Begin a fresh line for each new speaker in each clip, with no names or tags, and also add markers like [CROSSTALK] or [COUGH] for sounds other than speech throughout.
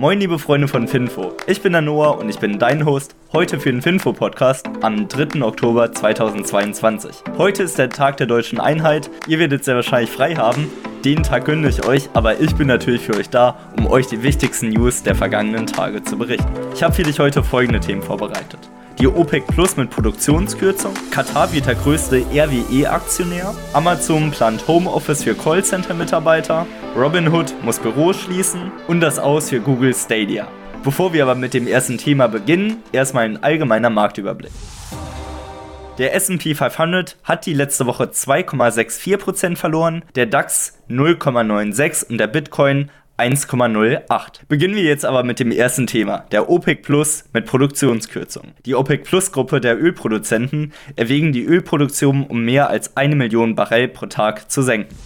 Moin liebe Freunde von Finfo, ich bin der Noah und ich bin dein Host heute für den Finfo Podcast am 3. Oktober 2022. Heute ist der Tag der deutschen Einheit, ihr werdet sehr wahrscheinlich frei haben, den Tag gönne ich euch, aber ich bin natürlich für euch da, um euch die wichtigsten News der vergangenen Tage zu berichten. Ich habe für dich heute folgende Themen vorbereitet die OPEC Plus mit Produktionskürzung, Katar wird der größte RWE-Aktionär, Amazon plant Homeoffice für Callcenter-Mitarbeiter, Robinhood muss Büros schließen und das Aus für Google Stadia. Bevor wir aber mit dem ersten Thema beginnen, erstmal ein allgemeiner Marktüberblick. Der SP 500 hat die letzte Woche 2,64% verloren, der DAX 0,96 und der Bitcoin 1,08. Beginnen wir jetzt aber mit dem ersten Thema, der OPEC Plus mit Produktionskürzung. Die OPEC Plus Gruppe der Ölproduzenten erwägen die Ölproduktion um mehr als eine Million Barrel pro Tag zu senken.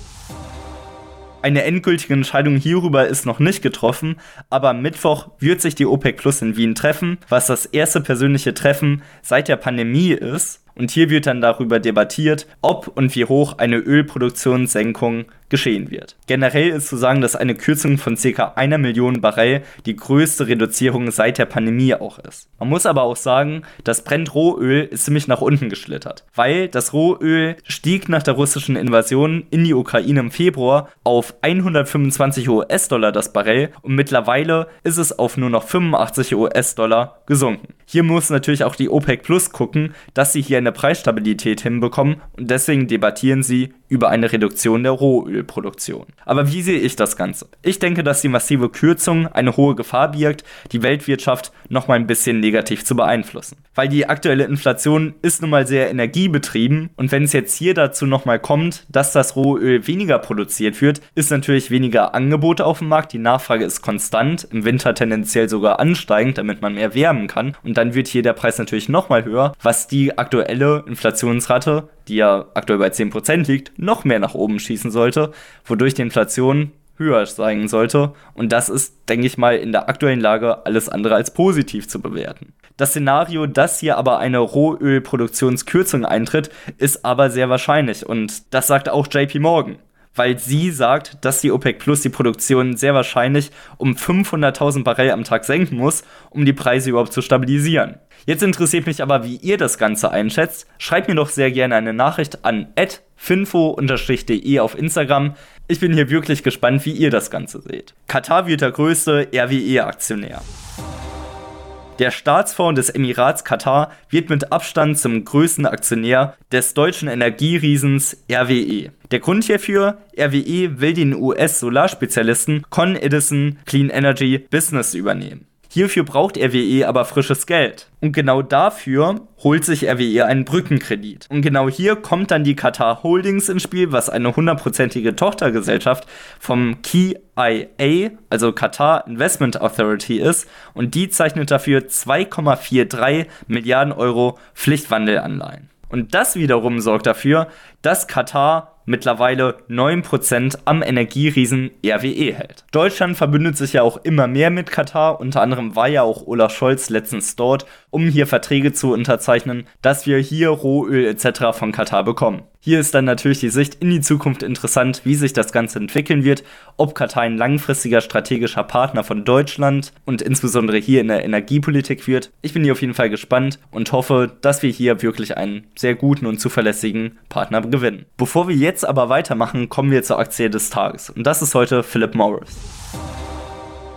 Eine endgültige Entscheidung hierüber ist noch nicht getroffen, aber am Mittwoch wird sich die OPEC Plus in Wien treffen, was das erste persönliche Treffen seit der Pandemie ist. Und hier wird dann darüber debattiert, ob und wie hoch eine Ölproduktionssenkung geschehen wird. Generell ist zu sagen, dass eine Kürzung von ca. einer Million Barrel die größte Reduzierung seit der Pandemie auch ist. Man muss aber auch sagen, das Brent Rohöl ist ziemlich nach unten geschlittert, weil das Rohöl stieg nach der russischen Invasion in die Ukraine im Februar auf 125 US-Dollar das Barrel und mittlerweile ist es auf nur noch 85 US-Dollar gesunken. Hier muss natürlich auch die OPEC Plus gucken, dass sie hier eine Preisstabilität hinbekommen und deswegen debattieren sie über eine Reduktion der Rohölproduktion. Aber wie sehe ich das Ganze? Ich denke, dass die massive Kürzung eine hohe Gefahr birgt, die Weltwirtschaft noch mal ein bisschen negativ zu beeinflussen. Weil die aktuelle Inflation ist nun mal sehr energiebetrieben und wenn es jetzt hier dazu noch mal kommt, dass das Rohöl weniger produziert wird, ist natürlich weniger Angebot auf dem Markt, die Nachfrage ist konstant, im Winter tendenziell sogar ansteigend, damit man mehr wärmen kann und dann wird hier der Preis natürlich noch mal höher, was die aktuelle Inflationsrate die ja aktuell bei 10% liegt, noch mehr nach oben schießen sollte, wodurch die Inflation höher steigen sollte. Und das ist, denke ich mal, in der aktuellen Lage alles andere als positiv zu bewerten. Das Szenario, dass hier aber eine Rohölproduktionskürzung eintritt, ist aber sehr wahrscheinlich. Und das sagt auch JP Morgan. Weil sie sagt, dass die OPEC Plus die Produktion sehr wahrscheinlich um 500.000 Barrel am Tag senken muss, um die Preise überhaupt zu stabilisieren. Jetzt interessiert mich aber, wie ihr das Ganze einschätzt. Schreibt mir doch sehr gerne eine Nachricht an finfo-de auf Instagram. Ich bin hier wirklich gespannt, wie ihr das Ganze seht. Katar wird der größte RWE-Aktionär. Der Staatsfonds des Emirats Katar wird mit Abstand zum größten Aktionär des deutschen Energieriesens RWE. Der Grund hierfür, RWE will den US-Solarspezialisten Con Edison Clean Energy Business übernehmen. Hierfür braucht RWE aber frisches Geld. Und genau dafür holt sich RWE einen Brückenkredit. Und genau hier kommt dann die Qatar Holdings ins Spiel, was eine hundertprozentige Tochtergesellschaft vom KIA, also Qatar Investment Authority ist. Und die zeichnet dafür 2,43 Milliarden Euro Pflichtwandelanleihen. Und das wiederum sorgt dafür, dass Katar mittlerweile 9% am Energieriesen RWE hält. Deutschland verbündet sich ja auch immer mehr mit Katar, unter anderem war ja auch Olaf Scholz letztens dort, um hier Verträge zu unterzeichnen, dass wir hier Rohöl etc. von Katar bekommen. Hier ist dann natürlich die Sicht in die Zukunft interessant, wie sich das Ganze entwickeln wird, ob Katar ein langfristiger strategischer Partner von Deutschland und insbesondere hier in der Energiepolitik wird. Ich bin hier auf jeden Fall gespannt und hoffe, dass wir hier wirklich einen sehr guten und zuverlässigen Partner gewinnen. Bevor wir jetzt aber weitermachen, kommen wir zur Aktie des Tages und das ist heute Philip Morris.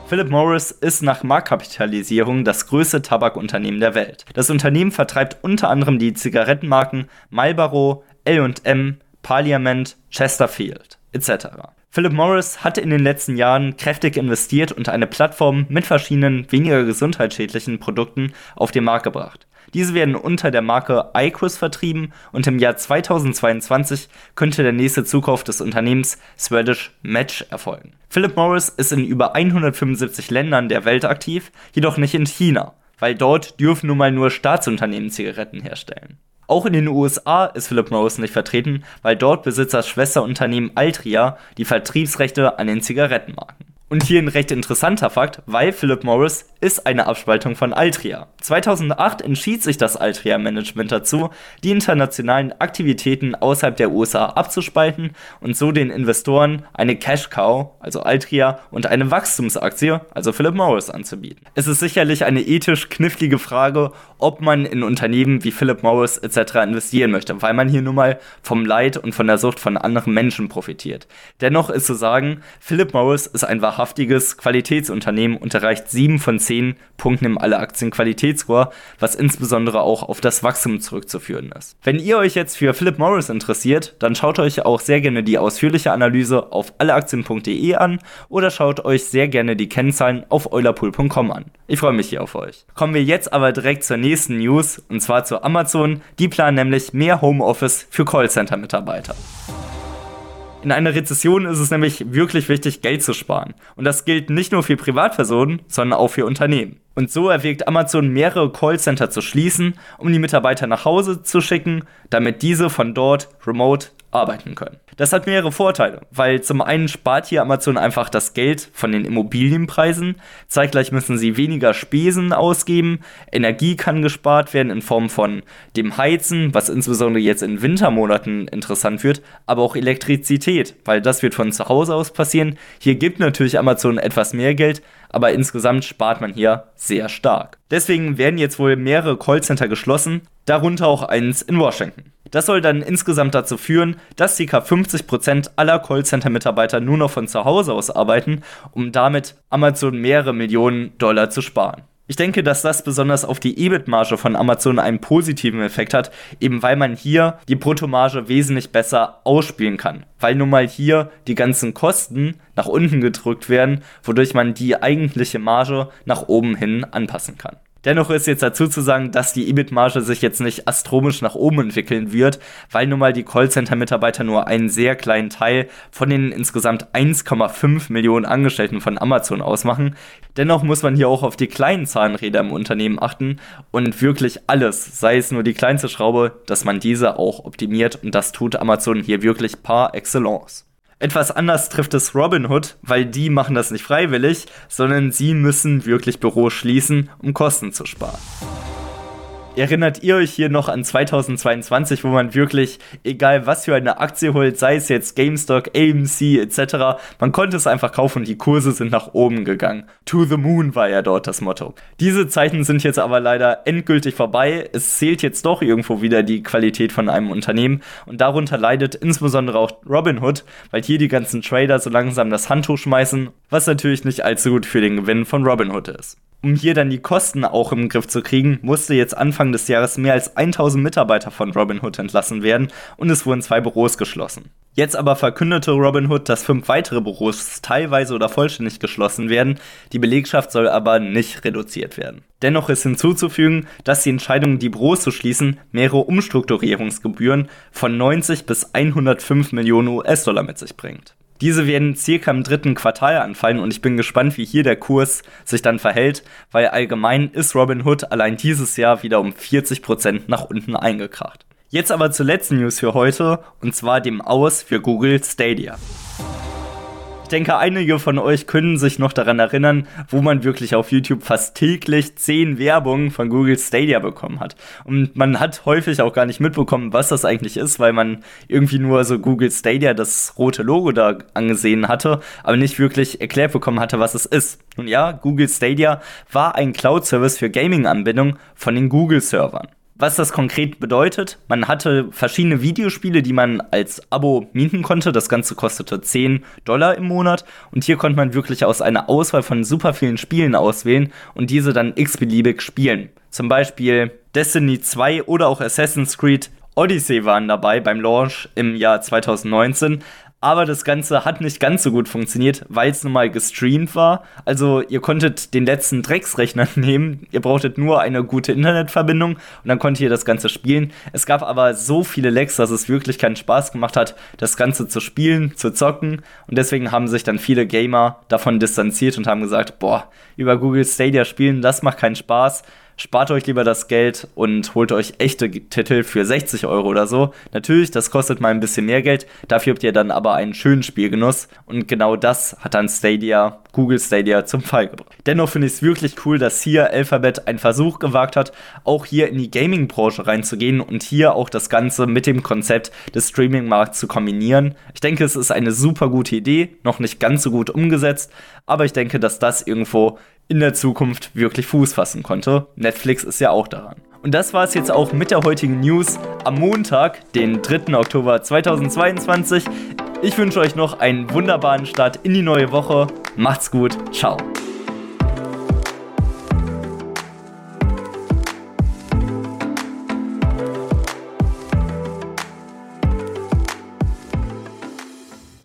Philip Morris ist nach Marktkapitalisierung das größte Tabakunternehmen der Welt. Das Unternehmen vertreibt unter anderem die Zigarettenmarken Marlboro, LM, Parliament, Chesterfield etc. Philip Morris hatte in den letzten Jahren kräftig investiert und eine Plattform mit verschiedenen weniger gesundheitsschädlichen Produkten auf den Markt gebracht. Diese werden unter der Marke iCrus vertrieben und im Jahr 2022 könnte der nächste Zukauf des Unternehmens Swedish Match erfolgen. Philip Morris ist in über 175 Ländern der Welt aktiv, jedoch nicht in China, weil dort dürfen nun mal nur Staatsunternehmen Zigaretten herstellen. Auch in den USA ist Philip Morris nicht vertreten, weil dort besitzt das Schwesterunternehmen Altria die Vertriebsrechte an den Zigarettenmarken. Und hier ein recht interessanter Fakt, weil Philip Morris ist eine Abspaltung von Altria. 2008 entschied sich das Altria-Management dazu, die internationalen Aktivitäten außerhalb der USA abzuspalten und so den Investoren eine Cash-Cow, also Altria, und eine Wachstumsaktie, also Philip Morris, anzubieten. Es ist sicherlich eine ethisch knifflige Frage, ob man in Unternehmen wie Philip Morris etc. investieren möchte, weil man hier nun mal vom Leid und von der Sucht von anderen Menschen profitiert. Dennoch ist zu sagen, Philip Morris ist ein wahrhaftiges Qualitätsunternehmen und erreicht 7 von 10 Punkten im Alle-Aktien-Qualitätsscore, was insbesondere auch auf das Wachstum zurückzuführen ist. Wenn ihr euch jetzt für Philip Morris interessiert, dann schaut euch auch sehr gerne die ausführliche Analyse auf alleaktien.de an oder schaut euch sehr gerne die Kennzahlen auf eulerpool.com an. Ich freue mich hier auf euch. Kommen wir jetzt aber direkt zur nächsten News und zwar zu Amazon. Die planen nämlich mehr Homeoffice für Callcenter-Mitarbeiter. In einer Rezession ist es nämlich wirklich wichtig, Geld zu sparen. Und das gilt nicht nur für Privatpersonen, sondern auch für Unternehmen. Und so erwägt Amazon mehrere Callcenter zu schließen, um die Mitarbeiter nach Hause zu schicken, damit diese von dort remote arbeiten können. Das hat mehrere Vorteile, weil zum einen spart hier Amazon einfach das Geld von den Immobilienpreisen, zeitgleich müssen sie weniger Spesen ausgeben, Energie kann gespart werden in Form von dem Heizen, was insbesondere jetzt in Wintermonaten interessant wird, aber auch Elektrizität, weil das wird von zu Hause aus passieren. Hier gibt natürlich Amazon etwas mehr Geld, aber insgesamt spart man hier sehr stark. Deswegen werden jetzt wohl mehrere Callcenter geschlossen, darunter auch eins in Washington. Das soll dann insgesamt dazu führen, dass ca. 50% aller Callcenter-Mitarbeiter nur noch von zu Hause aus arbeiten, um damit Amazon mehrere Millionen Dollar zu sparen. Ich denke, dass das besonders auf die EBIT-Marge von Amazon einen positiven Effekt hat, eben weil man hier die Bruttomarge wesentlich besser ausspielen kann. Weil nun mal hier die ganzen Kosten nach unten gedrückt werden, wodurch man die eigentliche Marge nach oben hin anpassen kann. Dennoch ist jetzt dazu zu sagen, dass die EBIT-Marge sich jetzt nicht astronomisch nach oben entwickeln wird, weil nun mal die Callcenter-Mitarbeiter nur einen sehr kleinen Teil von den insgesamt 1,5 Millionen Angestellten von Amazon ausmachen. Dennoch muss man hier auch auf die kleinen Zahnräder im Unternehmen achten und wirklich alles, sei es nur die kleinste Schraube, dass man diese auch optimiert und das tut Amazon hier wirklich par excellence. Etwas anders trifft es Robinhood, weil die machen das nicht freiwillig, sondern sie müssen wirklich Büros schließen, um Kosten zu sparen. Erinnert ihr euch hier noch an 2022, wo man wirklich, egal was für eine Aktie holt, sei es jetzt GameStop, AMC etc., man konnte es einfach kaufen und die Kurse sind nach oben gegangen. To the moon war ja dort das Motto. Diese Zeiten sind jetzt aber leider endgültig vorbei. Es zählt jetzt doch irgendwo wieder die Qualität von einem Unternehmen und darunter leidet insbesondere auch Robinhood, weil hier die ganzen Trader so langsam das Handtuch schmeißen, was natürlich nicht allzu gut für den Gewinn von Robinhood ist. Um hier dann die Kosten auch im Griff zu kriegen, musste jetzt Anfang des Jahres mehr als 1000 Mitarbeiter von Robinhood entlassen werden und es wurden zwei Büros geschlossen. Jetzt aber verkündete Robinhood, dass fünf weitere Büros teilweise oder vollständig geschlossen werden, die Belegschaft soll aber nicht reduziert werden. Dennoch ist hinzuzufügen, dass die Entscheidung, die Büros zu schließen, mehrere Umstrukturierungsgebühren von 90 bis 105 Millionen US-Dollar mit sich bringt. Diese werden circa im dritten Quartal anfallen und ich bin gespannt, wie hier der Kurs sich dann verhält, weil allgemein ist Robinhood allein dieses Jahr wieder um 40% nach unten eingekracht. Jetzt aber zur letzten News für heute und zwar dem Aus für Google Stadia. Ich denke, einige von euch können sich noch daran erinnern, wo man wirklich auf YouTube fast täglich 10 Werbungen von Google Stadia bekommen hat. Und man hat häufig auch gar nicht mitbekommen, was das eigentlich ist, weil man irgendwie nur so Google Stadia das rote Logo da angesehen hatte, aber nicht wirklich erklärt bekommen hatte, was es ist. Und ja, Google Stadia war ein Cloud-Service für Gaming-Anbindung von den Google-Servern. Was das konkret bedeutet, man hatte verschiedene Videospiele, die man als Abo mieten konnte. Das Ganze kostete 10 Dollar im Monat. Und hier konnte man wirklich aus einer Auswahl von super vielen Spielen auswählen und diese dann x-beliebig spielen. Zum Beispiel Destiny 2 oder auch Assassin's Creed Odyssey waren dabei beim Launch im Jahr 2019. Aber das Ganze hat nicht ganz so gut funktioniert, weil es nun mal gestreamt war. Also ihr konntet den letzten Drecksrechner [LAUGHS] nehmen. Ihr brauchtet nur eine gute Internetverbindung und dann konntet ihr das Ganze spielen. Es gab aber so viele Lags, dass es wirklich keinen Spaß gemacht hat, das Ganze zu spielen, zu zocken. Und deswegen haben sich dann viele Gamer davon distanziert und haben gesagt, boah, über Google Stadia spielen, das macht keinen Spaß spart euch lieber das Geld und holt euch echte Titel für 60 Euro oder so. Natürlich, das kostet mal ein bisschen mehr Geld, dafür habt ihr dann aber einen schönen Spielgenuss und genau das hat dann Stadia, Google Stadia zum Fall gebracht. Dennoch finde ich es wirklich cool, dass hier Alphabet einen Versuch gewagt hat, auch hier in die Gaming-Branche reinzugehen und hier auch das Ganze mit dem Konzept des Streaming-Markts zu kombinieren. Ich denke, es ist eine super gute Idee, noch nicht ganz so gut umgesetzt, aber ich denke, dass das irgendwo in der Zukunft wirklich Fuß fassen konnte. Netflix ist ja auch daran. Und das war es jetzt auch mit der heutigen News am Montag, den 3. Oktober 2022. Ich wünsche euch noch einen wunderbaren Start in die neue Woche. Macht's gut. Ciao.